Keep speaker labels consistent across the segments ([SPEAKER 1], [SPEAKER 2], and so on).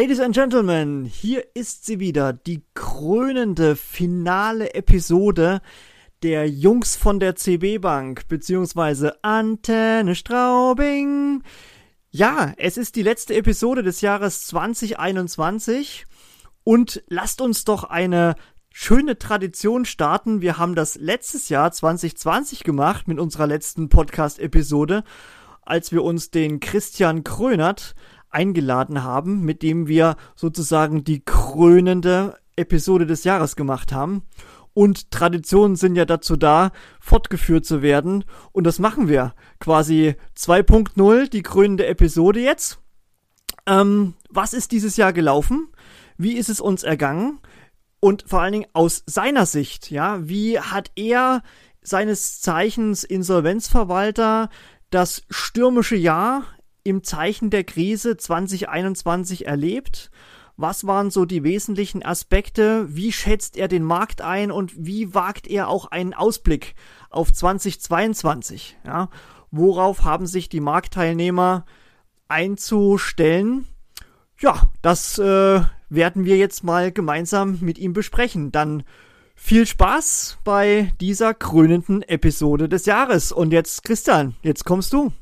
[SPEAKER 1] Ladies and Gentlemen, hier ist sie wieder, die krönende finale Episode der Jungs von der CB Bank, beziehungsweise Antenne Straubing. Ja, es ist die letzte Episode des Jahres 2021 und lasst uns doch eine schöne Tradition starten. Wir haben das letztes Jahr 2020 gemacht mit unserer letzten Podcast-Episode, als wir uns den Christian Krönert eingeladen haben, mit dem wir sozusagen die krönende Episode des Jahres gemacht haben. Und Traditionen sind ja dazu da, fortgeführt zu werden. Und das machen wir. Quasi 2.0, die krönende Episode jetzt. Ähm, was ist dieses Jahr gelaufen? Wie ist es uns ergangen? Und vor allen Dingen aus seiner Sicht, ja, wie hat er seines Zeichens Insolvenzverwalter das stürmische Jahr im Zeichen der Krise 2021 erlebt? Was waren so die wesentlichen Aspekte? Wie schätzt er den Markt ein und wie wagt er auch einen Ausblick auf 2022? Ja, worauf haben sich die Marktteilnehmer einzustellen? Ja, das äh, werden wir jetzt mal gemeinsam mit ihm besprechen. Dann viel Spaß bei dieser krönenden Episode des Jahres. Und jetzt, Christian, jetzt kommst du.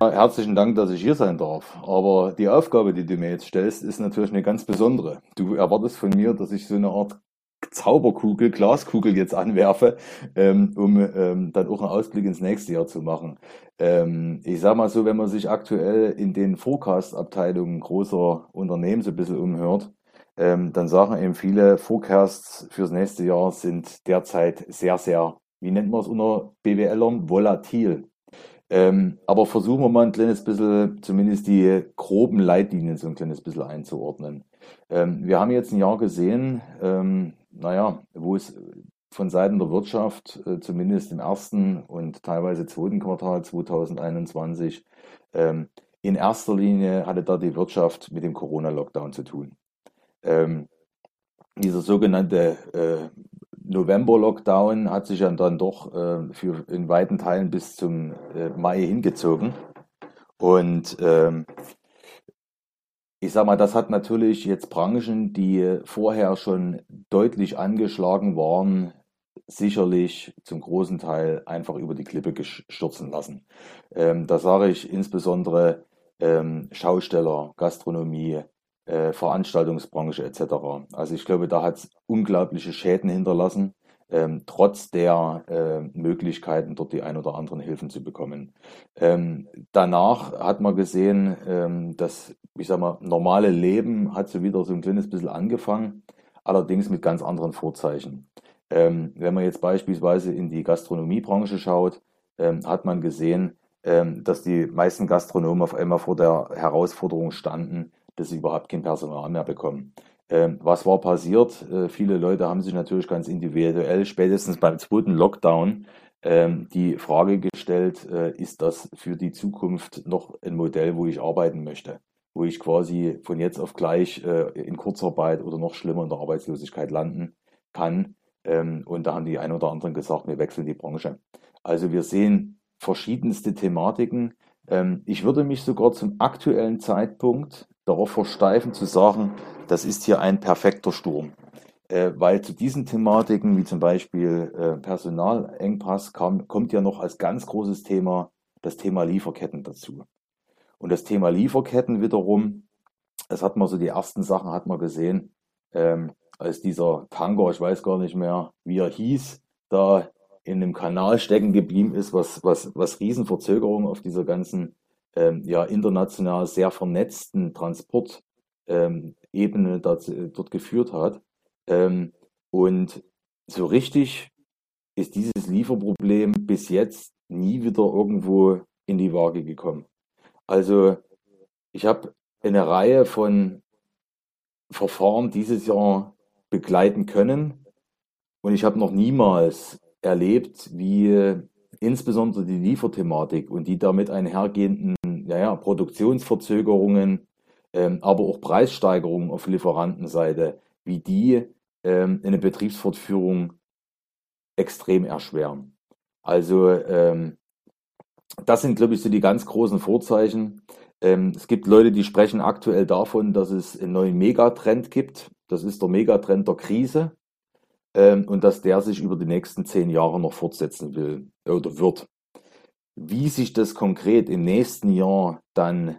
[SPEAKER 2] Herzlichen Dank, dass ich hier sein darf. Aber die Aufgabe, die du mir jetzt stellst, ist natürlich eine ganz besondere. Du erwartest von mir, dass ich so eine Art Zauberkugel, Glaskugel jetzt anwerfe, ähm, um ähm, dann auch einen Ausblick ins nächste Jahr zu machen. Ähm, ich sage mal so, wenn man sich aktuell in den Forecast-Abteilungen großer Unternehmen so ein bisschen umhört, ähm, dann sagen eben viele, Forecasts fürs nächste Jahr sind derzeit sehr, sehr, wie nennt man es unter BWLern, volatil. Ähm, aber versuchen wir mal ein kleines bisschen, zumindest die groben Leitlinien so ein kleines bisschen einzuordnen. Ähm, wir haben jetzt ein Jahr gesehen, ähm, naja, wo es von Seiten der Wirtschaft, äh, zumindest im ersten und teilweise zweiten Quartal 2021, ähm, in erster Linie hatte da die Wirtschaft mit dem Corona-Lockdown zu tun. Ähm, dieser sogenannte äh, November-Lockdown hat sich dann doch äh, für in weiten Teilen bis zum äh, Mai hingezogen. Und ähm, ich sag mal, das hat natürlich jetzt Branchen, die vorher schon deutlich angeschlagen waren, sicherlich zum großen Teil einfach über die Klippe stürzen lassen. Ähm, da sage ich insbesondere ähm, Schausteller, Gastronomie, äh, Veranstaltungsbranche etc. Also ich glaube, da hat es unglaubliche Schäden hinterlassen, ähm, trotz der äh, Möglichkeiten, dort die ein oder anderen Hilfen zu bekommen. Ähm, danach hat man gesehen, ähm, dass, ich sag mal, normale Leben hat so wieder so ein kleines bisschen angefangen, allerdings mit ganz anderen Vorzeichen. Ähm, wenn man jetzt beispielsweise in die Gastronomiebranche schaut, ähm, hat man gesehen, ähm, dass die meisten Gastronomen auf einmal vor der Herausforderung standen, dass sie überhaupt kein Personal mehr bekommen. Ähm, was war passiert? Äh, viele Leute haben sich natürlich ganz individuell, spätestens beim zweiten Lockdown, ähm, die Frage gestellt, äh, ist das für die Zukunft noch ein Modell, wo ich arbeiten möchte? Wo ich quasi von jetzt auf gleich äh, in Kurzarbeit oder noch schlimmer in der Arbeitslosigkeit landen kann. Ähm, und da haben die ein oder anderen gesagt, wir wechseln die Branche. Also wir sehen verschiedenste Thematiken. Ähm, ich würde mich sogar zum aktuellen Zeitpunkt darauf versteifen zu sagen, das ist hier ein perfekter Sturm. Äh, weil zu diesen Thematiken, wie zum Beispiel äh, Personalengpass, kam, kommt ja noch als ganz großes Thema das Thema Lieferketten dazu. Und das Thema Lieferketten wiederum, das hat man so, die ersten Sachen hat man gesehen, ähm, als dieser Tanker, ich weiß gar nicht mehr, wie er hieß, da in einem Kanal stecken geblieben ist, was, was, was Riesenverzögerungen auf dieser ganzen ähm, ja, international sehr vernetzten Transportebene ähm, dort, geführt hat. Ähm, und so richtig ist dieses Lieferproblem bis jetzt nie wieder irgendwo in die Waage gekommen. Also ich habe eine Reihe von Verfahren dieses Jahr begleiten können und ich habe noch niemals erlebt, wie insbesondere die Lieferthematik und die damit einhergehenden naja, Produktionsverzögerungen, ähm, aber auch Preissteigerungen auf Lieferantenseite, wie die ähm, eine Betriebsfortführung extrem erschweren. Also ähm, das sind, glaube ich, so die ganz großen Vorzeichen. Ähm, es gibt Leute, die sprechen aktuell davon, dass es einen neuen Megatrend gibt. Das ist der Megatrend der Krise. Ähm, und dass der sich über die nächsten zehn Jahre noch fortsetzen will oder wird. Wie sich das konkret im nächsten Jahr dann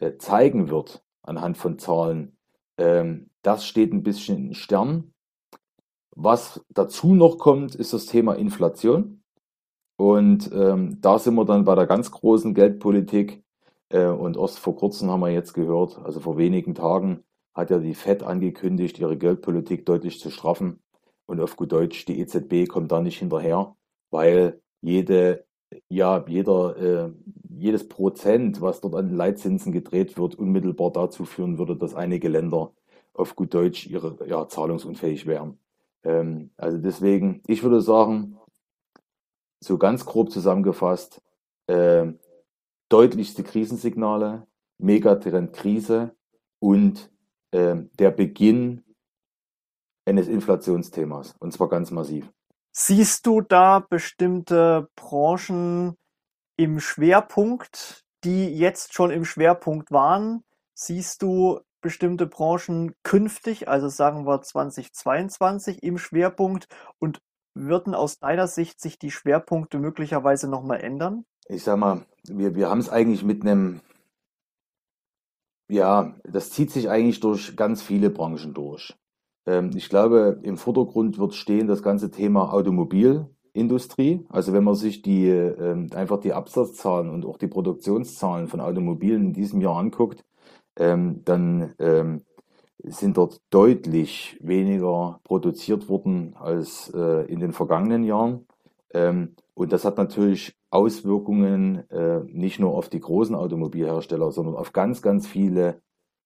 [SPEAKER 2] äh, zeigen wird, anhand von Zahlen, ähm, das steht ein bisschen in Stern. Was dazu noch kommt, ist das Thema Inflation. Und ähm, da sind wir dann bei der ganz großen Geldpolitik. Äh, und erst vor kurzem haben wir jetzt gehört, also vor wenigen Tagen hat ja die Fed angekündigt, ihre Geldpolitik deutlich zu straffen. Und auf gut Deutsch, die EZB kommt da nicht hinterher, weil jede, ja, jeder, äh, jedes Prozent, was dort an Leitzinsen gedreht wird, unmittelbar dazu führen würde, dass einige Länder auf gut Deutsch ihre, ja, zahlungsunfähig wären. Ähm, also deswegen, ich würde sagen, so ganz grob zusammengefasst, äh, deutlichste Krisensignale, Megatrend-Krise und äh, der Beginn eines Inflationsthemas, und zwar ganz massiv.
[SPEAKER 1] Siehst du da bestimmte Branchen im Schwerpunkt, die jetzt schon im Schwerpunkt waren? Siehst du bestimmte Branchen künftig, also sagen wir 2022 im Schwerpunkt und würden aus deiner Sicht sich die Schwerpunkte möglicherweise nochmal ändern?
[SPEAKER 2] Ich sag mal, wir, wir haben es eigentlich mit einem, ja, das zieht sich eigentlich durch ganz viele Branchen durch. Ähm, ich glaube, im Vordergrund wird stehen das ganze Thema Automobilindustrie. Also wenn man sich die ähm, einfach die Absatzzahlen und auch die Produktionszahlen von Automobilen in diesem Jahr anguckt, ähm, dann sind dort deutlich weniger produziert worden als äh, in den vergangenen Jahren. Und das hat natürlich Auswirkungen äh, nicht nur auf die großen Automobilhersteller, sondern auf ganz, ganz viele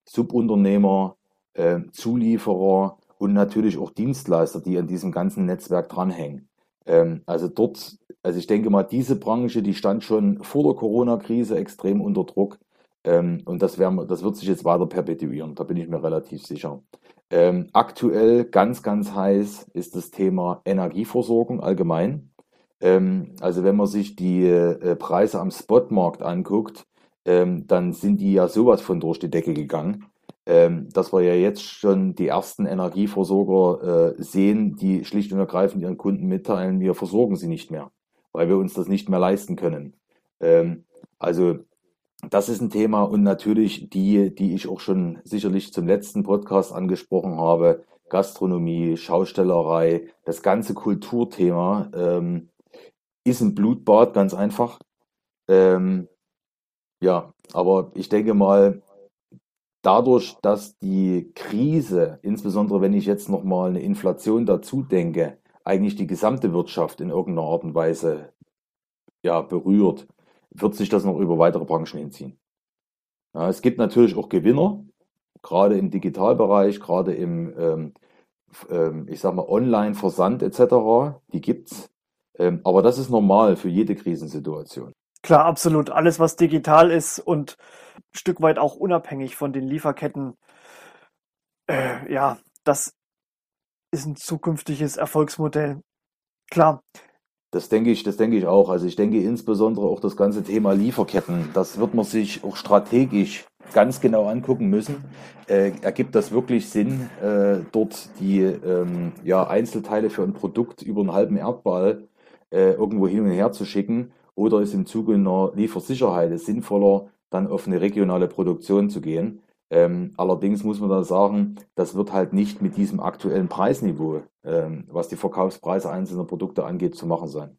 [SPEAKER 2] Subunternehmer, äh, Zulieferer und natürlich auch Dienstleister, die an diesem ganzen Netzwerk dranhängen. Ähm, also dort, also ich denke mal, diese Branche, die stand schon vor der Corona-Krise extrem unter Druck. Ähm, und das, wär, das wird sich jetzt weiter perpetuieren, da bin ich mir relativ sicher. Ähm, aktuell ganz, ganz heiß ist das Thema Energieversorgung allgemein. Ähm, also wenn man sich die äh, Preise am Spotmarkt anguckt, ähm, dann sind die ja sowas von durch die Decke gegangen, ähm, dass wir ja jetzt schon die ersten Energieversorger äh, sehen, die schlicht und ergreifend ihren Kunden mitteilen, wir versorgen sie nicht mehr, weil wir uns das nicht mehr leisten können. Ähm, also das ist ein Thema und natürlich die, die ich auch schon sicherlich zum letzten Podcast angesprochen habe, Gastronomie, Schaustellerei, das ganze Kulturthema ähm, ist ein Blutbad, ganz einfach. Ähm, ja, aber ich denke mal, dadurch, dass die Krise, insbesondere wenn ich jetzt nochmal eine Inflation dazu denke, eigentlich die gesamte Wirtschaft in irgendeiner Art und Weise ja, berührt, wird sich das noch über weitere Branchen hinziehen. Ja, es gibt natürlich auch Gewinner, gerade im Digitalbereich, gerade im, ähm, ähm, ich sag mal, Online-Versand etc. Die gibt's. Ähm, aber das ist normal für jede Krisensituation.
[SPEAKER 1] Klar, absolut. Alles, was digital ist und Stück weit auch unabhängig von den Lieferketten, äh, ja, das ist ein zukünftiges Erfolgsmodell. Klar.
[SPEAKER 2] Das denke ich, das denke ich auch. Also ich denke insbesondere auch das ganze Thema Lieferketten. Das wird man sich auch strategisch ganz genau angucken müssen. Äh, ergibt das wirklich Sinn, äh, dort die ähm, ja, Einzelteile für ein Produkt über einen halben Erdball äh, irgendwo hin und her zu schicken? Oder ist im Zuge einer Liefersicherheit es sinnvoller, dann auf eine regionale Produktion zu gehen? Ähm, allerdings muss man da sagen, das wird halt nicht mit diesem aktuellen Preisniveau, ähm, was die Verkaufspreise einzelner Produkte angeht, zu machen sein.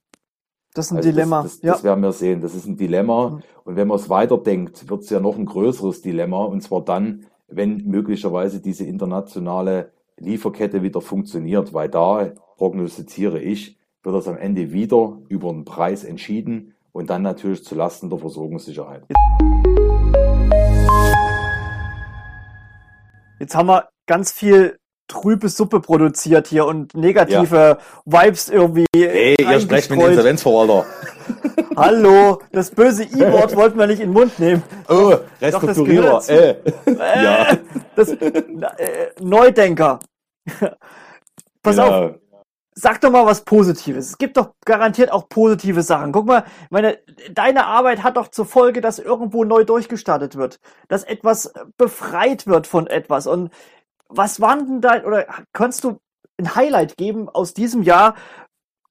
[SPEAKER 1] Das ist ein also Dilemma.
[SPEAKER 2] Das, das, ja. das, werden wir sehen. Das ist ein Dilemma. Mhm. Und wenn man es weiterdenkt, wird es ja noch ein größeres Dilemma. Und zwar dann, wenn möglicherweise diese internationale Lieferkette wieder funktioniert, weil da prognostiziere ich, wird das am Ende wieder über den Preis entschieden und dann natürlich zu Lasten der Versorgungssicherheit.
[SPEAKER 1] Jetzt haben wir ganz viel trübe Suppe produziert hier und negative ja. Vibes irgendwie.
[SPEAKER 2] Hey, ihr sprecht mit Insolvenzverwalter.
[SPEAKER 1] Hallo, das böse I-Wort wollten wir nicht in den Mund nehmen.
[SPEAKER 2] Oh, Restrukturierer. Äh.
[SPEAKER 1] äh. ja. Das, äh, Neudenker. Pass genau. auf. Sag doch mal was Positives. Es gibt doch garantiert auch positive Sachen. Guck mal, meine, deine Arbeit hat doch zur Folge, dass irgendwo neu durchgestartet wird, dass etwas befreit wird von etwas. Und was waren denn da, oder kannst du ein Highlight geben aus diesem Jahr,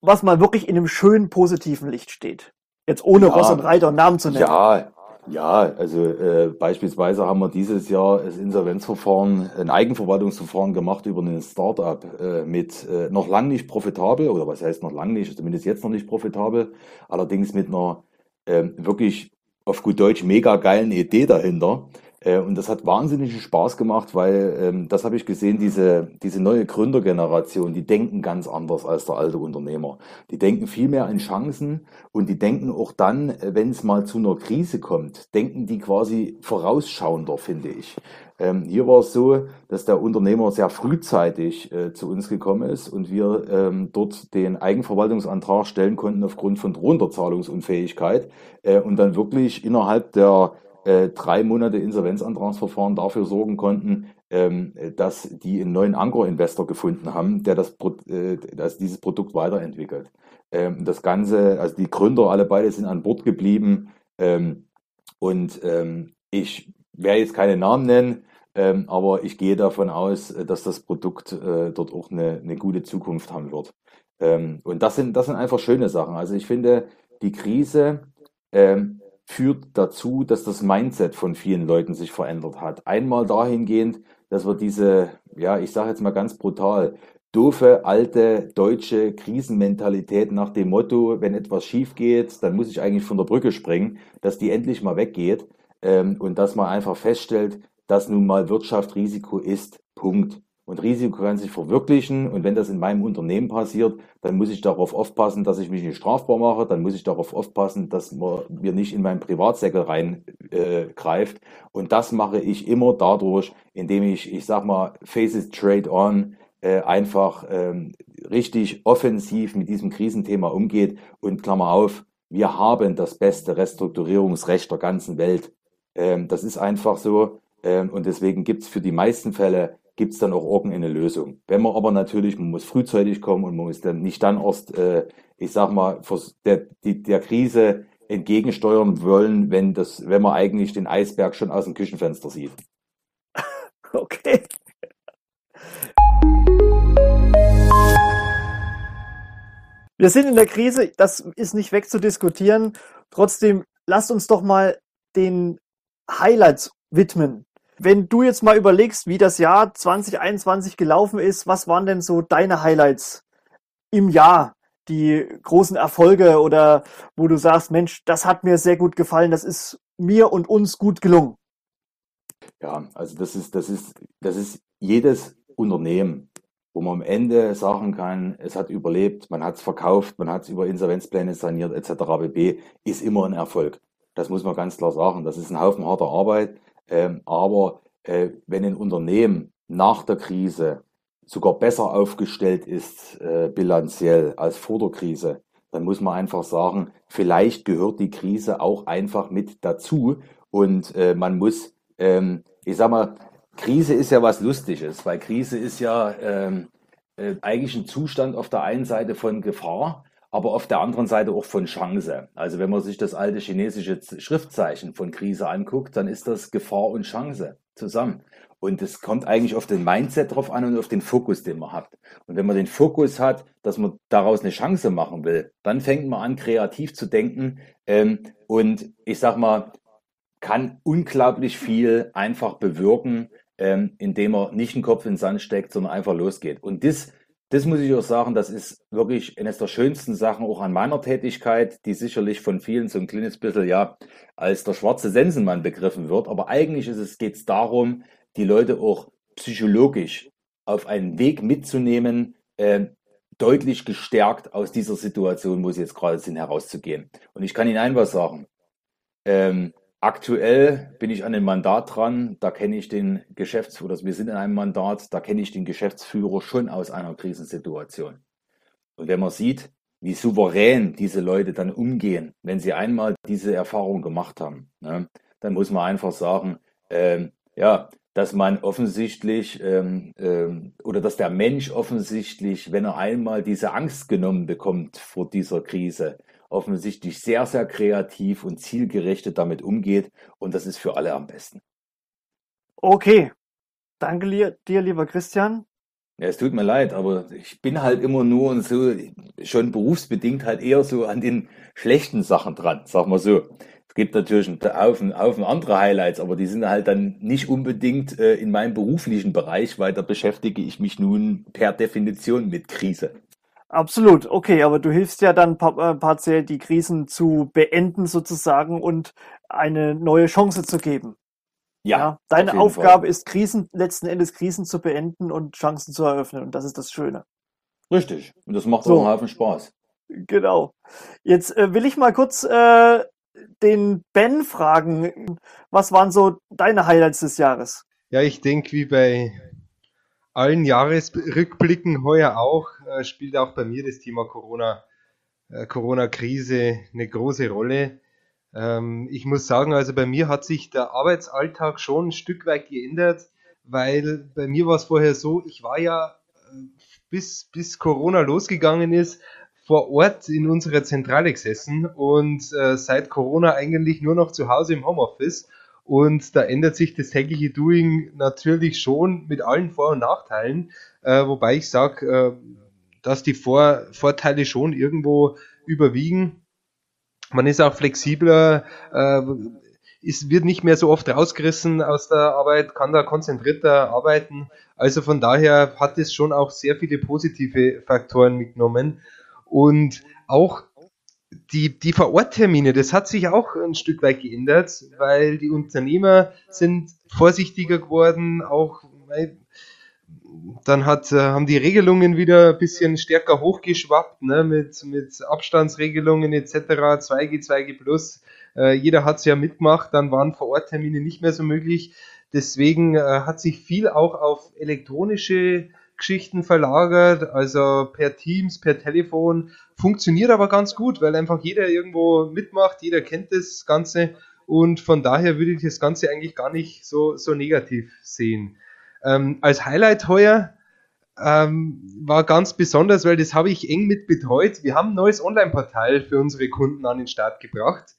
[SPEAKER 1] was mal wirklich in einem schönen positiven Licht steht? Jetzt ohne ja, Ross und Reiter und Namen zu nennen.
[SPEAKER 2] Ja, ja, also äh, beispielsweise haben wir dieses Jahr das Insolvenzverfahren, ein Eigenverwaltungsverfahren gemacht über ein Startup äh, mit äh, noch lang nicht profitabel, oder was heißt noch lang nicht, zumindest jetzt noch nicht profitabel, allerdings mit einer äh, wirklich auf gut Deutsch mega geilen Idee dahinter. Äh, und das hat wahnsinnigen Spaß gemacht, weil ähm, das habe ich gesehen, diese, diese neue Gründergeneration, die denken ganz anders als der alte Unternehmer. Die denken viel mehr an Chancen und die denken auch dann, wenn es mal zu einer Krise kommt, denken die quasi vorausschauender, finde ich. Ähm, hier war es so, dass der Unternehmer sehr frühzeitig äh, zu uns gekommen ist und wir ähm, dort den Eigenverwaltungsantrag stellen konnten aufgrund von Runterzahlungsunfähigkeit äh, und dann wirklich innerhalb der äh, drei Monate Insolvenzantragsverfahren dafür sorgen konnten, ähm, dass die einen neuen Anker-Investor gefunden haben, der das, äh, das dieses Produkt weiterentwickelt. Ähm, das Ganze, also die Gründer alle beide sind an Bord geblieben ähm, und ähm, ich werde jetzt keine Namen nennen, ähm, aber ich gehe davon aus, dass das Produkt äh, dort auch eine, eine gute Zukunft haben wird. Ähm, und das sind, das sind einfach schöne Sachen. Also ich finde, die Krise ähm, führt dazu, dass das Mindset von vielen Leuten sich verändert hat. Einmal dahingehend, dass wir diese, ja, ich sage jetzt mal ganz brutal, doofe, alte, deutsche Krisenmentalität nach dem Motto, wenn etwas schief geht, dann muss ich eigentlich von der Brücke springen, dass die endlich mal weggeht ähm, und dass man einfach feststellt, dass nun mal Wirtschaft Risiko ist. Punkt. Und Risiko kann sich verwirklichen. Und wenn das in meinem Unternehmen passiert, dann muss ich darauf aufpassen, dass ich mich nicht strafbar mache. Dann muss ich darauf aufpassen, dass man mir nicht in meinen Privatsäckel reingreift. Äh, und das mache ich immer dadurch, indem ich, ich sag mal, Faces Trade On, äh, einfach ähm, richtig offensiv mit diesem Krisenthema umgeht. Und Klammer auf, wir haben das beste Restrukturierungsrecht der ganzen Welt. Ähm, das ist einfach so. Ähm, und deswegen gibt es für die meisten Fälle gibt es dann auch irgendeine Lösung. Wenn man aber natürlich, man muss frühzeitig kommen und man muss dann nicht dann erst, äh, ich sag mal, der, die, der Krise entgegensteuern wollen, wenn das, wenn man eigentlich den Eisberg schon aus dem Küchenfenster sieht.
[SPEAKER 1] Okay. Wir sind in der Krise, das ist nicht wegzudiskutieren. Trotzdem, lasst uns doch mal den Highlights widmen wenn du jetzt mal überlegst, wie das Jahr 2021 gelaufen ist, was waren denn so deine Highlights im Jahr? Die großen Erfolge oder wo du sagst, Mensch, das hat mir sehr gut gefallen, das ist mir und uns gut gelungen.
[SPEAKER 2] Ja, also das ist, das ist, das ist jedes Unternehmen, wo man am Ende sagen kann, es hat überlebt, man hat es verkauft, man hat es über Insolvenzpläne saniert etc. bb, ist immer ein Erfolg. Das muss man ganz klar sagen. Das ist ein Haufen harter Arbeit. Ähm, aber äh, wenn ein Unternehmen nach der Krise sogar besser aufgestellt ist äh, bilanziell als vor der Krise, dann muss man einfach sagen, vielleicht gehört die Krise auch einfach mit dazu. Und äh, man muss, ähm, ich sag mal, Krise ist ja was Lustiges, weil Krise ist ja ähm, äh, eigentlich ein Zustand auf der einen Seite von Gefahr, aber auf der anderen Seite auch von Chance. Also wenn man sich das alte chinesische Schriftzeichen von Krise anguckt, dann ist das Gefahr und Chance zusammen. Und es kommt eigentlich auf den Mindset drauf an und auf den Fokus, den man hat. Und wenn man den Fokus hat, dass man daraus eine Chance machen will, dann fängt man an, kreativ zu denken. Ähm, und ich sag mal, kann unglaublich viel einfach bewirken, ähm, indem man nicht den Kopf in den Sand steckt, sondern einfach losgeht. Und das das muss ich auch sagen, das ist wirklich eines der schönsten Sachen auch an meiner Tätigkeit, die sicherlich von vielen so ein kleines bisschen ja als der schwarze Sensenmann begriffen wird. Aber eigentlich geht es darum, die Leute auch psychologisch auf einen Weg mitzunehmen, äh, deutlich gestärkt aus dieser Situation, wo sie jetzt gerade sind, herauszugehen. Und ich kann Ihnen ein was sagen. Ähm, Aktuell bin ich an dem Mandat dran, da kenne ich den Geschäftsführer, wir sind in einem Mandat, da kenne ich den Geschäftsführer schon aus einer Krisensituation. Und wenn man sieht, wie souverän diese Leute dann umgehen, wenn sie einmal diese Erfahrung gemacht haben, ne, dann muss man einfach sagen, ähm, ja, dass man offensichtlich ähm, ähm, oder dass der Mensch offensichtlich, wenn er einmal diese Angst genommen bekommt vor dieser Krise, offensichtlich sehr, sehr kreativ und zielgerichtet damit umgeht. Und das ist für alle am besten.
[SPEAKER 1] Okay. Danke dir, lieber Christian.
[SPEAKER 2] Ja, es tut mir leid, aber ich bin halt immer nur und so schon berufsbedingt halt eher so an den schlechten Sachen dran, sag mal so. Es gibt natürlich einen Haufen, Haufen andere Highlights, aber die sind halt dann nicht unbedingt äh, in meinem beruflichen Bereich, weil da beschäftige ich mich nun per Definition mit Krise.
[SPEAKER 1] Absolut, okay, aber du hilfst ja dann äh, partiell die Krisen zu beenden sozusagen und eine neue Chance zu geben. Ja, ja deine Aufgabe Fall. ist Krisen, letzten Endes Krisen zu beenden und Chancen zu eröffnen und das ist das Schöne.
[SPEAKER 2] Richtig, und das macht so. auch einen Haufen Spaß.
[SPEAKER 1] Genau. Jetzt äh, will ich mal kurz äh, den Ben fragen, was waren so deine Highlights des Jahres?
[SPEAKER 3] Ja, ich denke, wie bei allen Jahresrückblicken heuer auch, äh, spielt auch bei mir das Thema Corona, äh, Corona-Krise eine große Rolle. Ähm, ich muss sagen, also bei mir hat sich der Arbeitsalltag schon ein Stück weit geändert, weil bei mir war es vorher so, ich war ja äh, bis, bis Corona losgegangen ist, vor Ort in unserer Zentrale gesessen und äh, seit Corona eigentlich nur noch zu Hause im Homeoffice und da ändert sich das tägliche Doing natürlich schon mit allen Vor- und Nachteilen, äh, wobei ich sage, äh, dass die Vor Vorteile schon irgendwo überwiegen. Man ist auch flexibler, äh, es wird nicht mehr so oft rausgerissen aus der Arbeit, kann da konzentrierter arbeiten. Also von daher hat es schon auch sehr viele positive Faktoren mitgenommen. Und auch die, die Vor-Ort-Termine, das hat sich auch ein Stück weit geändert, weil die Unternehmer sind vorsichtiger geworden, auch weil dann hat, äh, haben die Regelungen wieder ein bisschen stärker hochgeschwappt, ne, mit, mit Abstandsregelungen etc., 2G, 2G plus. Äh, jeder hat es ja mitgemacht, dann waren Vor-Ort-Termine nicht mehr so möglich. Deswegen äh, hat sich viel auch auf elektronische Geschichten verlagert, also per Teams, per Telefon. Funktioniert aber ganz gut, weil einfach jeder irgendwo mitmacht, jeder kennt das Ganze und von daher würde ich das Ganze eigentlich gar nicht so, so negativ sehen. Ähm, als Highlight heuer ähm, war ganz besonders, weil das habe ich eng mit betreut. Wir haben ein neues Online-Portal für unsere Kunden an den Start gebracht.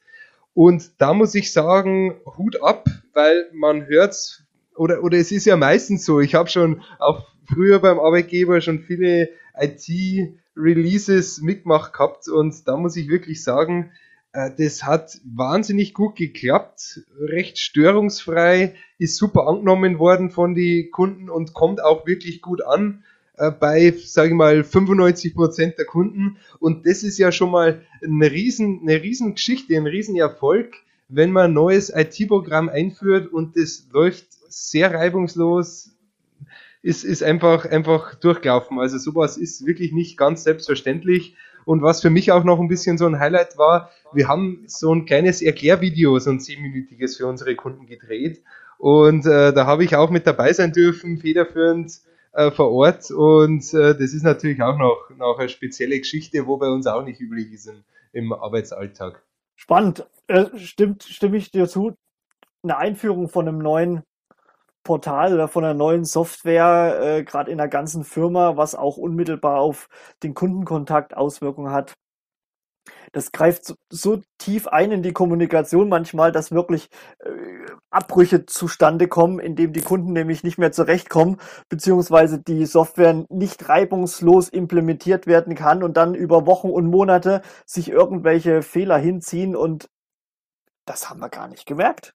[SPEAKER 3] Und da muss ich sagen, Hut ab, weil man hört, oder, oder es ist ja meistens so, ich habe schon auch früher beim Arbeitgeber schon viele IT-Releases mitgemacht gehabt und da muss ich wirklich sagen, äh, das hat wahnsinnig gut geklappt, recht störungsfrei, ist super angenommen worden von den Kunden und kommt auch wirklich gut an äh, bei, sage ich mal, 95% der Kunden. Und das ist ja schon mal eine riesen, eine riesen Geschichte, ein riesen Erfolg, wenn man ein neues IT-Programm einführt und das läuft sehr reibungslos, ist, ist einfach, einfach durchgelaufen. Also sowas ist wirklich nicht ganz selbstverständlich. Und was für mich auch noch ein bisschen so ein Highlight war, wir haben so ein kleines Erklärvideo, so ein zehnminütiges für unsere Kunden gedreht. Und äh, da habe ich auch mit dabei sein dürfen, federführend äh, vor Ort. Und äh, das ist natürlich auch noch, noch eine spezielle Geschichte, wo bei uns auch nicht üblich ist im, im Arbeitsalltag.
[SPEAKER 1] Spannend. Äh, stimmt, stimme ich dir zu. Eine Einführung von einem neuen Portal oder von einer neuen Software, äh, gerade in der ganzen Firma, was auch unmittelbar auf den Kundenkontakt Auswirkungen hat. Das greift so, so tief ein in die Kommunikation manchmal, dass wirklich äh, Abbrüche zustande kommen, indem die Kunden nämlich nicht mehr zurechtkommen, beziehungsweise die Software nicht reibungslos implementiert werden kann und dann über Wochen und Monate sich irgendwelche Fehler hinziehen und das haben wir gar nicht gemerkt.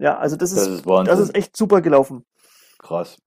[SPEAKER 1] Ja, also das ist, das ist, das ist echt super gelaufen.
[SPEAKER 2] Krass.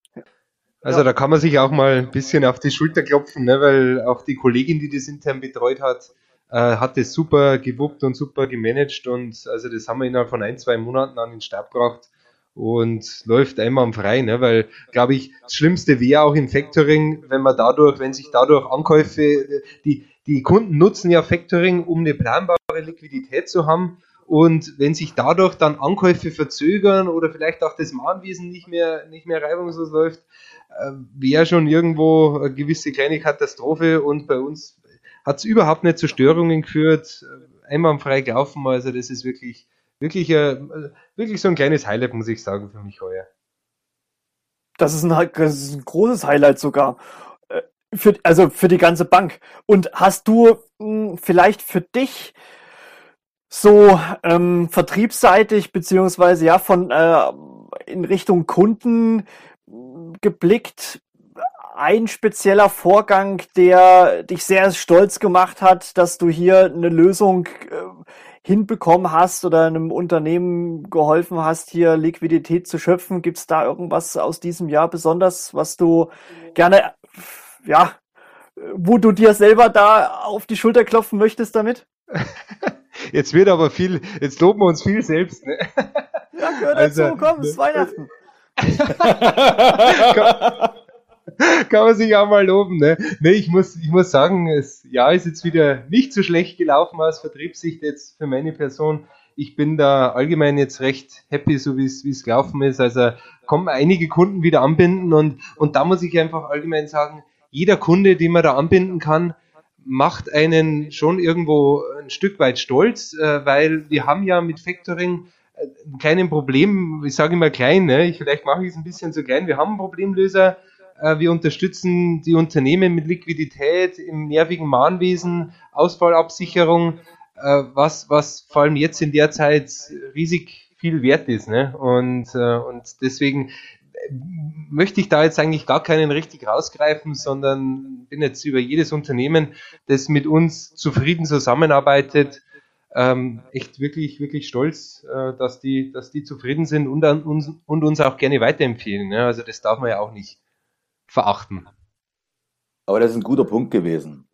[SPEAKER 3] Also ja. da kann man sich auch mal ein bisschen auf die Schulter klopfen, ne, weil auch die Kollegin, die das intern betreut hat, äh, hat das super gewuppt und super gemanagt und also das haben wir innerhalb von ein, zwei Monaten an den Stab gebracht und läuft einmal am frei, ne? weil, glaube ich, das Schlimmste wäre auch im Factoring, wenn man dadurch, wenn sich dadurch Ankäufe, die, die Kunden nutzen ja Factoring, um eine planbare Liquidität zu haben und wenn sich dadurch dann Ankäufe verzögern oder vielleicht auch das Mahnwesen nicht mehr, nicht mehr reibungslos läuft, äh, wäre schon irgendwo eine gewisse kleine Katastrophe und bei uns hat es überhaupt nicht zu Störungen geführt, einwandfrei gelaufen, also das ist wirklich, wirklich, wirklich so ein kleines Highlight, muss ich sagen, für mich heuer.
[SPEAKER 1] das ist ein, das ist ein großes Highlight sogar. Äh, für, also für die ganze Bank. Und hast du mh, hm, vielleicht für dich so ähm, vertriebsseitig beziehungsweise ja von äh, in Richtung Kunden geblickt ein spezieller Vorgang, der dich sehr stolz gemacht hat, dass du hier eine Lösung äh, hinbekommen hast oder einem Unternehmen geholfen hast, hier Liquidität zu schöpfen? Gibt es da irgendwas aus diesem Jahr besonders, was du gerne, ja, wo du dir selber da auf die Schulter klopfen möchtest damit?
[SPEAKER 3] Jetzt wird aber viel, jetzt loben wir uns viel selbst. Ne?
[SPEAKER 1] Ja, gehört also, dazu, komm, es ist Weihnachten.
[SPEAKER 3] kann man sich auch mal loben. Ne? Nee, ich muss, ich muss sagen, das Jahr ist jetzt wieder nicht so schlecht gelaufen aus Vertriebssicht jetzt für meine Person. Ich bin da allgemein jetzt recht happy, so wie es wie es gelaufen ist. Also kommen einige Kunden wieder anbinden und, und da muss ich einfach allgemein sagen, jeder Kunde, den man da anbinden kann, macht einen schon irgendwo ein Stück weit stolz, äh, weil wir haben ja mit Factoring äh, ein kleines Problem, ich sage immer klein, ne? vielleicht mache ich es ein bisschen zu klein, wir haben einen Problemlöser, äh, wir unterstützen die Unternehmen mit Liquidität im nervigen Mahnwesen, Ausfallabsicherung, äh, was, was vor allem jetzt in der Zeit riesig viel wert ist. Ne? Und, äh, und deswegen möchte ich da jetzt eigentlich gar keinen richtig rausgreifen, sondern bin jetzt über jedes Unternehmen, das mit uns zufrieden zusammenarbeitet, ähm, echt wirklich, wirklich stolz, äh, dass, die, dass die zufrieden sind und, uns, und uns auch gerne weiterempfehlen. Ne? Also das darf man ja auch nicht verachten.
[SPEAKER 2] Aber das ist ein guter Punkt gewesen.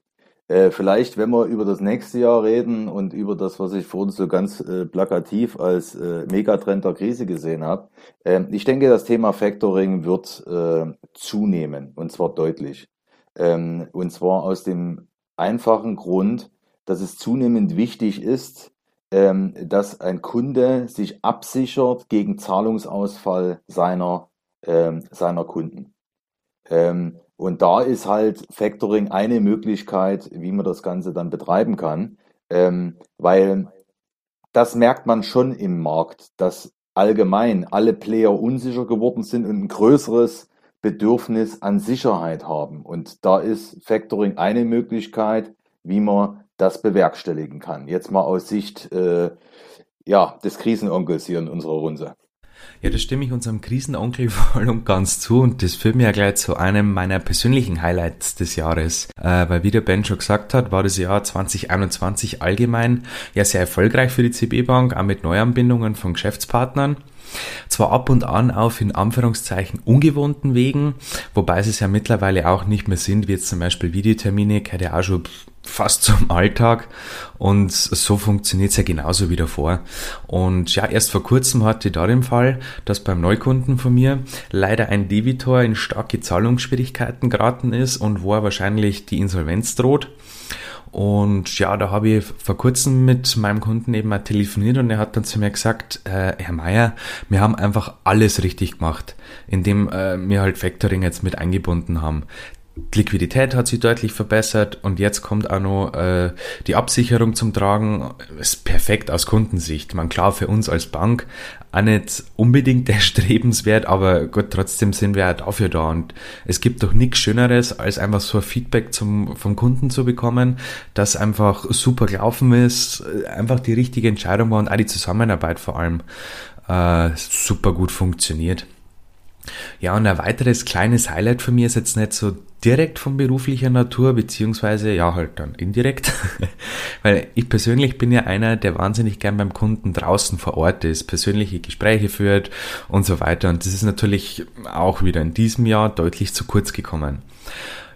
[SPEAKER 2] Äh, vielleicht, wenn wir über das nächste Jahr reden und über das, was ich vorhin so ganz äh, plakativ als äh, Megatrend der Krise gesehen habe. Ähm, ich denke, das Thema Factoring wird äh, zunehmen und zwar deutlich. Ähm, und zwar aus dem einfachen Grund, dass es zunehmend wichtig ist, ähm, dass ein Kunde sich absichert gegen Zahlungsausfall seiner, ähm, seiner Kunden. Ähm, und da ist halt Factoring eine Möglichkeit, wie man das Ganze dann betreiben kann, ähm, weil das merkt man schon im Markt, dass allgemein alle Player unsicher geworden sind und ein größeres Bedürfnis an Sicherheit haben. Und da ist Factoring eine Möglichkeit, wie man das bewerkstelligen kann. Jetzt mal aus Sicht äh, ja, des Krisenonkels hier in unserer Runde.
[SPEAKER 4] Ja, das stimme ich unserem Krisenonkel voll und ganz zu und das führt mir ja gleich zu einem meiner persönlichen Highlights des Jahres. Äh, weil wie der Ben schon gesagt hat, war das Jahr 2021 allgemein ja sehr erfolgreich für die CB Bank, auch mit Neuanbindungen von Geschäftspartnern. Zwar ab und an auf in Anführungszeichen ungewohnten Wegen, wobei es ja mittlerweile auch nicht mehr sind, wie jetzt zum Beispiel Videotermine, gehört ja auch schon fast zum Alltag und so funktioniert es ja genauso wie davor. Und ja, erst vor kurzem hatte ich da den Fall, dass beim Neukunden von mir leider ein Debitor in starke Zahlungsschwierigkeiten geraten ist und wo er wahrscheinlich die Insolvenz droht. Und ja, da habe ich vor kurzem mit meinem Kunden eben mal telefoniert und er hat dann zu mir gesagt, äh, Herr Meier, wir haben einfach alles richtig gemacht, indem äh, wir halt Factoring jetzt mit eingebunden haben. Die Liquidität hat sich deutlich verbessert und jetzt kommt auch noch äh, die Absicherung zum Tragen. Ist perfekt aus Kundensicht. Man klar für uns als Bank auch nicht unbedingt erstrebenswert, aber gut, trotzdem sind wir auch dafür da. Und es gibt doch nichts Schöneres, als einfach so ein Feedback zum, vom Kunden zu bekommen, dass einfach super gelaufen ist, einfach die richtige Entscheidung war und auch die Zusammenarbeit vor allem äh, super gut funktioniert. Ja, und ein weiteres kleines Highlight für mich ist jetzt nicht so direkt von beruflicher Natur, beziehungsweise ja halt dann indirekt, weil ich persönlich bin ja einer, der wahnsinnig gern beim Kunden draußen vor Ort ist, persönliche Gespräche führt und so weiter. Und das ist natürlich auch wieder in diesem Jahr deutlich zu kurz gekommen.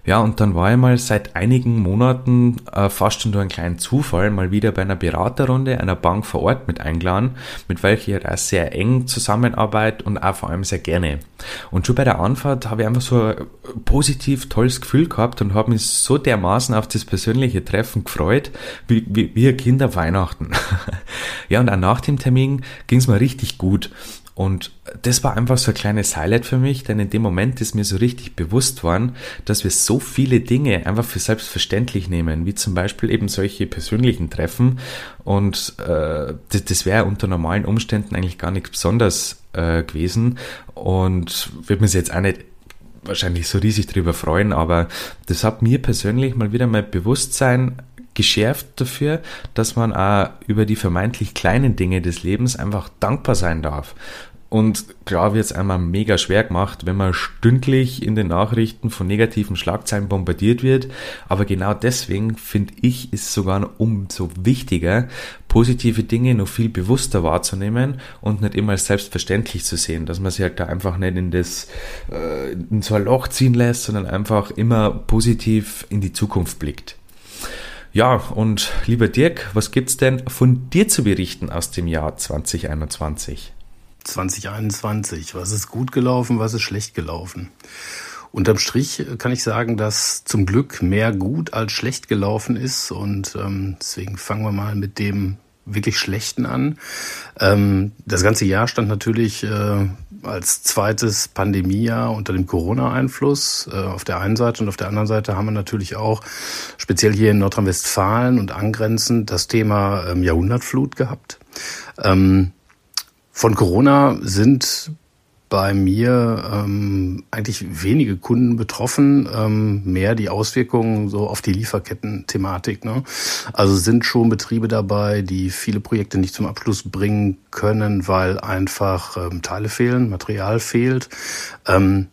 [SPEAKER 4] Ja, und dann war ich mal seit einigen Monaten äh, fast schon durch einen kleinen Zufall mal wieder bei einer Beraterrunde einer Bank vor Ort mit eingeladen, mit welcher ich auch sehr eng zusammenarbeite und auch vor allem sehr gerne. Und schon bei der Anfahrt habe ich einfach so ein positiv tolles Gefühl gehabt und habe mich so dermaßen auf das persönliche Treffen gefreut, wie, wie, wie ein Kind auf Weihnachten. ja, und auch nach dem Termin ging es mir richtig gut. Und das war einfach so ein kleines Highlight für mich, denn in dem Moment ist mir so richtig bewusst worden, dass wir so viele Dinge einfach für selbstverständlich nehmen, wie zum Beispiel eben solche persönlichen Treffen. Und äh, das, das wäre unter normalen Umständen eigentlich gar nichts Besonderes äh, gewesen und würde mir jetzt auch nicht wahrscheinlich so riesig drüber freuen, aber das hat mir persönlich mal wieder mein Bewusstsein geschärft dafür, dass man auch über die vermeintlich kleinen Dinge des Lebens einfach dankbar sein darf. Und klar wird es einmal mega schwer gemacht, wenn man stündlich in den Nachrichten von negativen Schlagzeilen bombardiert wird. Aber genau deswegen finde ich, ist sogar umso wichtiger, positive Dinge noch viel bewusster wahrzunehmen und nicht immer selbstverständlich zu sehen, dass man sich halt da einfach nicht in das, äh, in so ein Loch ziehen lässt, sondern einfach immer positiv in die Zukunft blickt. Ja, und lieber Dirk, was gibt's denn von dir zu berichten aus dem Jahr 2021?
[SPEAKER 5] 2021. Was ist gut gelaufen, was ist schlecht gelaufen? Unterm Strich kann ich sagen, dass zum Glück mehr gut als schlecht gelaufen ist und ähm, deswegen fangen wir mal mit dem wirklich Schlechten an. Ähm, das ganze Jahr stand natürlich äh, als zweites Pandemiejahr unter dem Corona-Einfluss äh, auf der einen Seite und auf der anderen Seite haben wir natürlich auch speziell hier in Nordrhein-Westfalen und angrenzend das Thema ähm, Jahrhundertflut gehabt. Ähm, von Corona sind bei mir ähm, eigentlich wenige Kunden betroffen, ähm, mehr die Auswirkungen so auf die Lieferketten-Thematik. Ne? Also sind schon Betriebe dabei, die viele Projekte nicht zum Abschluss bringen können, weil einfach ähm, Teile fehlen, Material fehlt. Ähm,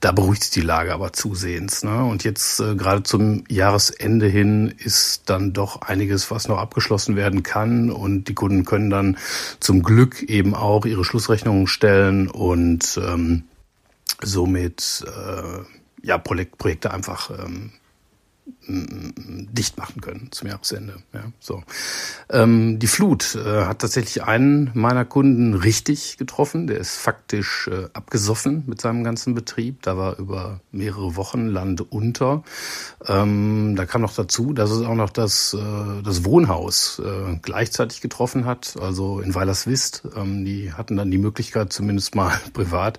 [SPEAKER 5] da beruhigt sich die Lage aber zusehends. Ne? Und jetzt äh, gerade zum Jahresende hin ist dann doch einiges, was noch abgeschlossen werden kann. Und die Kunden können dann zum Glück eben auch ihre Schlussrechnungen stellen und ähm, somit äh, ja Projekt, einfach ähm, dicht machen können zum Jahresende. Ja, so. Ähm, die Flut äh, hat tatsächlich einen meiner Kunden richtig getroffen. Der ist faktisch äh, abgesoffen mit seinem ganzen Betrieb. Da war über mehrere Wochen Land unter. Ähm, da kam noch dazu, dass es auch noch das, äh, das Wohnhaus äh, gleichzeitig getroffen hat. Also in Weilerswist. Ähm, die hatten dann die Möglichkeit, zumindest mal privat,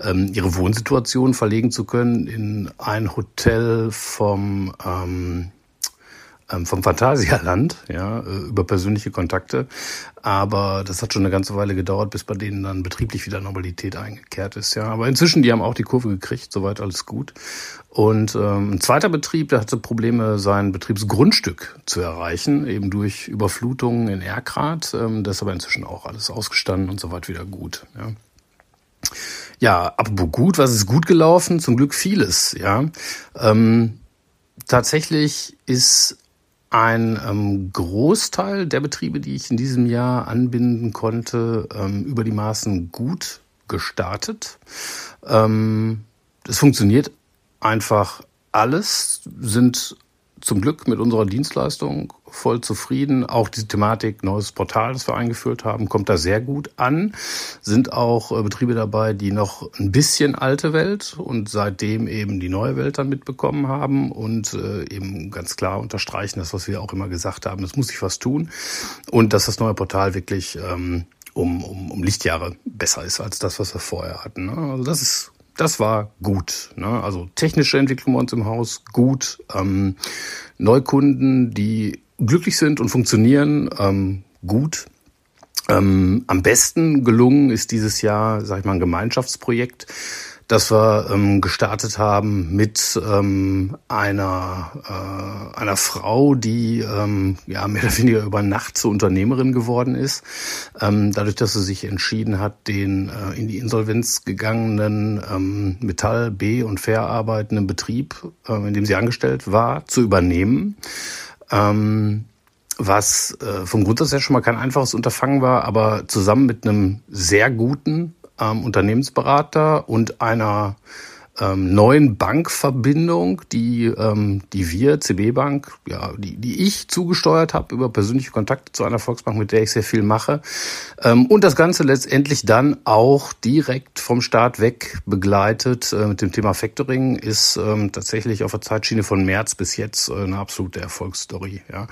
[SPEAKER 5] ähm, ihre Wohnsituation verlegen zu können in ein Hotel vom ähm, ähm, vom Phantasialand, ja, äh, über persönliche Kontakte. Aber das hat schon eine ganze Weile gedauert, bis bei denen dann betrieblich wieder Normalität eingekehrt ist, ja. Aber inzwischen, die haben auch die Kurve gekriegt, soweit alles gut. Und ähm, ein zweiter Betrieb, der hatte Probleme, sein Betriebsgrundstück zu erreichen, eben durch Überflutungen in Erkrath. Ähm, das ist aber inzwischen auch alles ausgestanden und soweit wieder gut, ja. Ja, apropos gut, was ist gut gelaufen? Zum Glück vieles, ja. Ähm, tatsächlich ist ein ähm, Großteil der Betriebe, die ich in diesem Jahr anbinden konnte, ähm, über die Maßen gut gestartet. Ähm, es funktioniert einfach alles, sind zum Glück mit unserer Dienstleistung voll zufrieden. Auch die Thematik neues Portal, das wir eingeführt haben, kommt da sehr gut an. Sind auch äh, Betriebe dabei, die noch ein bisschen alte Welt und seitdem eben die neue Welt dann mitbekommen haben und äh, eben ganz klar unterstreichen, das, was wir auch immer gesagt haben, es muss sich was tun und dass das neue Portal wirklich ähm, um, um, um Lichtjahre besser ist als das, was wir vorher hatten. Ne? Also das ist das war gut. Ne? Also technische Entwicklung bei uns im Haus gut. Ähm, Neukunden, die glücklich sind und funktionieren, ähm, gut. Ähm, am besten gelungen ist dieses Jahr, sag ich mal, ein Gemeinschaftsprojekt, das wir ähm, gestartet haben mit ähm, einer, äh, einer Frau, die ähm, ja mehr oder weniger über Nacht zur Unternehmerin geworden ist. Ähm, dadurch, dass sie sich entschieden hat, den äh, in die Insolvenz gegangenen ähm, Metall-, B- und verarbeitenden Betrieb, äh, in dem sie angestellt war, zu übernehmen. Ähm, was äh, vom Grundsatz her schon mal kein einfaches Unterfangen war, aber zusammen mit einem sehr guten ähm, Unternehmensberater und einer ähm, neuen Bankverbindung, die, ähm, die wir, CB Bank, ja, die, die ich zugesteuert habe über persönliche Kontakte zu einer Volksbank, mit der ich sehr viel mache. Ähm, und das Ganze letztendlich dann auch direkt vom Start weg begleitet äh, mit dem Thema Factoring ist ähm, tatsächlich auf der Zeitschiene von März bis jetzt äh, eine absolute Erfolgsstory. Ja.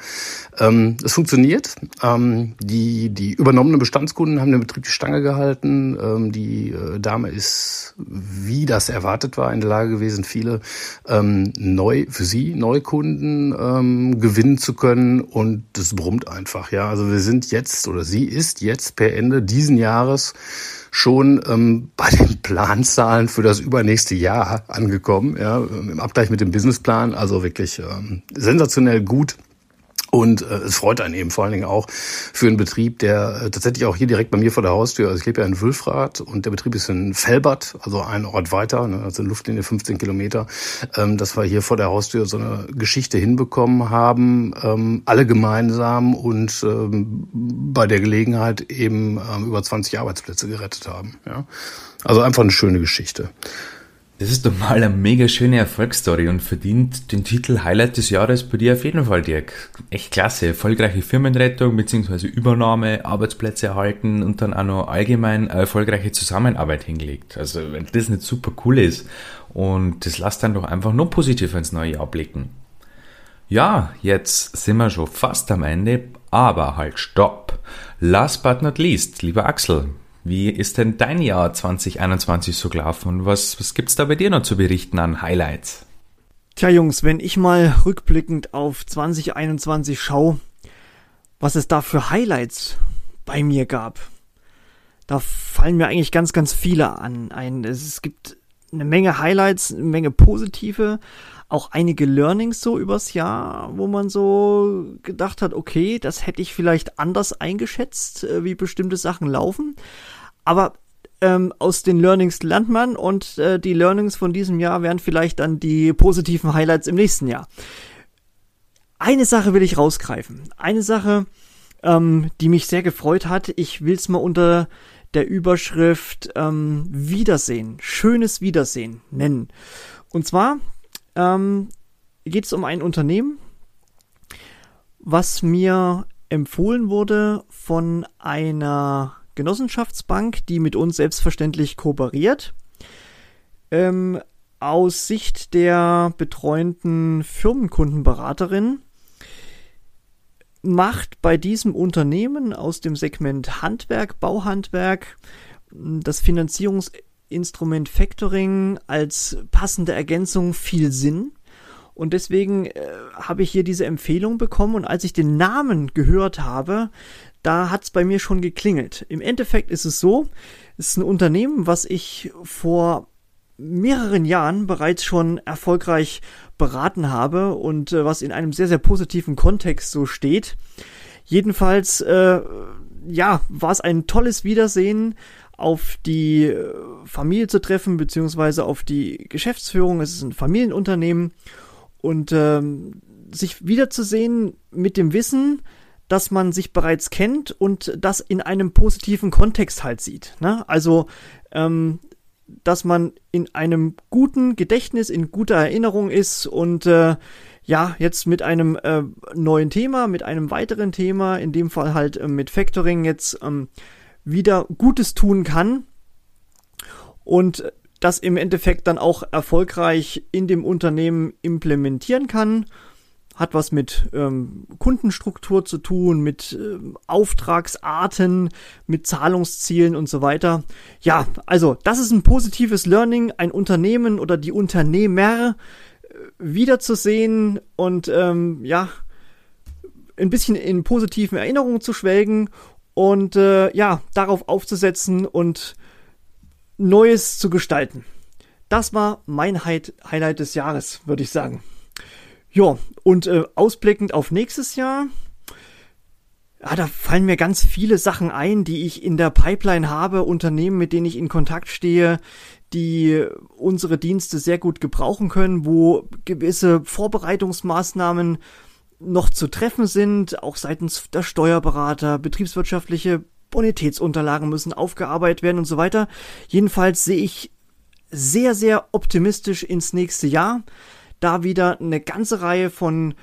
[SPEAKER 5] Ähm, es funktioniert. Ähm, die, die übernommenen Bestandskunden haben den Betrieb die Stange gehalten. Ähm, die äh, Dame ist, wie das erwartet war, in der Lage gewesen, viele ähm, neu für sie Neukunden ähm, gewinnen zu können und das brummt einfach. Ja, also wir sind jetzt oder sie ist jetzt per Ende diesen Jahres schon ähm, bei den Planzahlen für das übernächste Jahr angekommen, ja, im Abgleich mit dem Businessplan, also wirklich ähm, sensationell gut. Und äh, es freut einen eben vor allen Dingen auch für einen Betrieb, der äh, tatsächlich auch hier direkt bei mir vor der Haustür, also ich lebe ja in Wülfrath und der Betrieb ist in Felbert, also ein Ort weiter, ne, also Luftlinie 15 Kilometer, ähm, dass wir hier vor der Haustür so eine Geschichte hinbekommen haben, ähm, alle gemeinsam und ähm, bei der Gelegenheit eben ähm, über 20 Arbeitsplätze gerettet haben. Ja? Also einfach eine schöne Geschichte.
[SPEAKER 4] Das ist doch mal eine mega schöne Erfolgsstory und verdient den Titel Highlight des Jahres bei dir auf jeden Fall, Dirk. Echt klasse. Erfolgreiche Firmenrettung bzw. Übernahme, Arbeitsplätze erhalten und dann auch noch allgemein erfolgreiche Zusammenarbeit hingelegt. Also wenn das nicht super cool ist und das lasst dann doch einfach nur positiv ins neue Jahr blicken. Ja, jetzt sind wir schon fast am Ende, aber halt stopp. Last but not least, lieber Axel, wie ist denn dein Jahr 2021 so gelaufen und was, was gibt's da bei dir noch zu berichten an Highlights?
[SPEAKER 1] Tja, Jungs, wenn ich mal rückblickend auf 2021 schaue, was es da für Highlights bei mir gab, da fallen mir eigentlich ganz, ganz viele an ein. Es gibt eine Menge Highlights, eine Menge positive, auch einige Learnings so übers Jahr, wo man so gedacht hat, okay, das hätte ich vielleicht anders eingeschätzt, äh, wie bestimmte Sachen laufen. Aber ähm, aus den Learnings lernt man und äh, die Learnings von diesem Jahr wären vielleicht dann die positiven Highlights im nächsten Jahr. Eine Sache will ich rausgreifen. Eine Sache, ähm, die mich sehr gefreut hat. Ich will es mal unter der Überschrift ähm, Wiedersehen, schönes Wiedersehen nennen. Und zwar ähm, geht es um ein Unternehmen, was mir empfohlen wurde von einer Genossenschaftsbank, die mit uns selbstverständlich kooperiert. Ähm, aus Sicht der betreuenden Firmenkundenberaterin macht bei diesem Unternehmen aus dem Segment Handwerk, Bauhandwerk das Finanzierungsinstrument Factoring als passende Ergänzung viel Sinn. Und deswegen äh, habe ich hier diese Empfehlung bekommen und als ich den Namen gehört habe, da hat es bei mir schon geklingelt. Im Endeffekt ist es so, es ist ein Unternehmen, was ich vor mehreren Jahren bereits schon erfolgreich beraten habe und äh, was in einem sehr, sehr positiven Kontext so steht. Jedenfalls, äh, ja, war es ein tolles Wiedersehen auf die äh, Familie zu treffen, beziehungsweise auf die Geschäftsführung. Es ist ein Familienunternehmen und ähm, sich wiederzusehen mit dem Wissen, dass man sich bereits kennt und das in einem positiven Kontext halt sieht. Ne? Also, ähm, dass man in einem guten Gedächtnis, in guter Erinnerung ist und äh, ja, jetzt mit einem äh, neuen Thema, mit einem weiteren Thema, in dem Fall halt äh, mit Factoring jetzt ähm, wieder Gutes tun kann und das im Endeffekt dann auch erfolgreich in dem Unternehmen implementieren kann hat was mit ähm, Kundenstruktur zu tun, mit ähm, Auftragsarten, mit Zahlungszielen und so weiter. Ja, also das ist ein positives Learning, ein Unternehmen oder die Unternehmer äh, wiederzusehen und ähm, ja, ein bisschen in positiven Erinnerungen zu schwelgen und äh, ja, darauf aufzusetzen und Neues zu gestalten. Das war mein Highlight des Jahres, würde ich sagen. Ja, und äh, ausblickend auf nächstes Jahr, ja, da fallen mir ganz viele Sachen ein, die ich in der Pipeline habe, Unternehmen, mit denen ich in Kontakt stehe, die unsere Dienste sehr gut gebrauchen können, wo gewisse Vorbereitungsmaßnahmen noch zu treffen sind, auch seitens der Steuerberater, betriebswirtschaftliche Bonitätsunterlagen müssen aufgearbeitet werden und so weiter. Jedenfalls sehe ich sehr, sehr optimistisch ins nächste Jahr, da wieder eine ganze Reihe von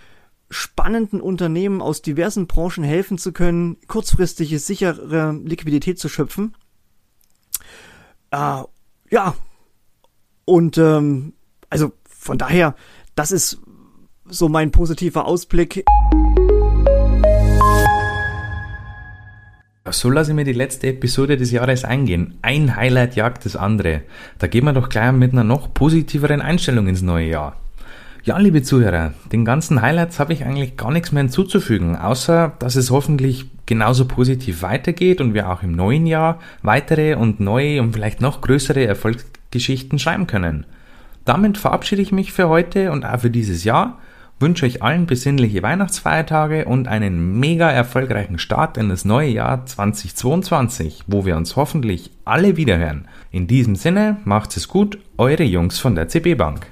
[SPEAKER 1] spannenden Unternehmen aus diversen Branchen helfen zu können, kurzfristige, sichere Liquidität zu schöpfen. Äh, ja, und ähm, also von daher, das ist so mein positiver Ausblick.
[SPEAKER 4] So lasse ich mir die letzte Episode des Jahres eingehen. Ein Highlight jagt das andere. Da gehen wir doch gleich mit einer noch positiveren Einstellung ins neue Jahr. Ja, liebe Zuhörer, den ganzen Highlights habe ich eigentlich gar nichts mehr hinzuzufügen, außer dass es hoffentlich genauso positiv weitergeht und wir auch im neuen Jahr weitere und neue und vielleicht noch größere Erfolgsgeschichten schreiben können. Damit verabschiede ich mich für heute und auch für dieses Jahr wünsche euch allen besinnliche Weihnachtsfeiertage und einen mega erfolgreichen Start in das neue Jahr 2022, wo wir uns hoffentlich alle wiederhören. In diesem Sinne, macht es gut, eure Jungs von der CB Bank.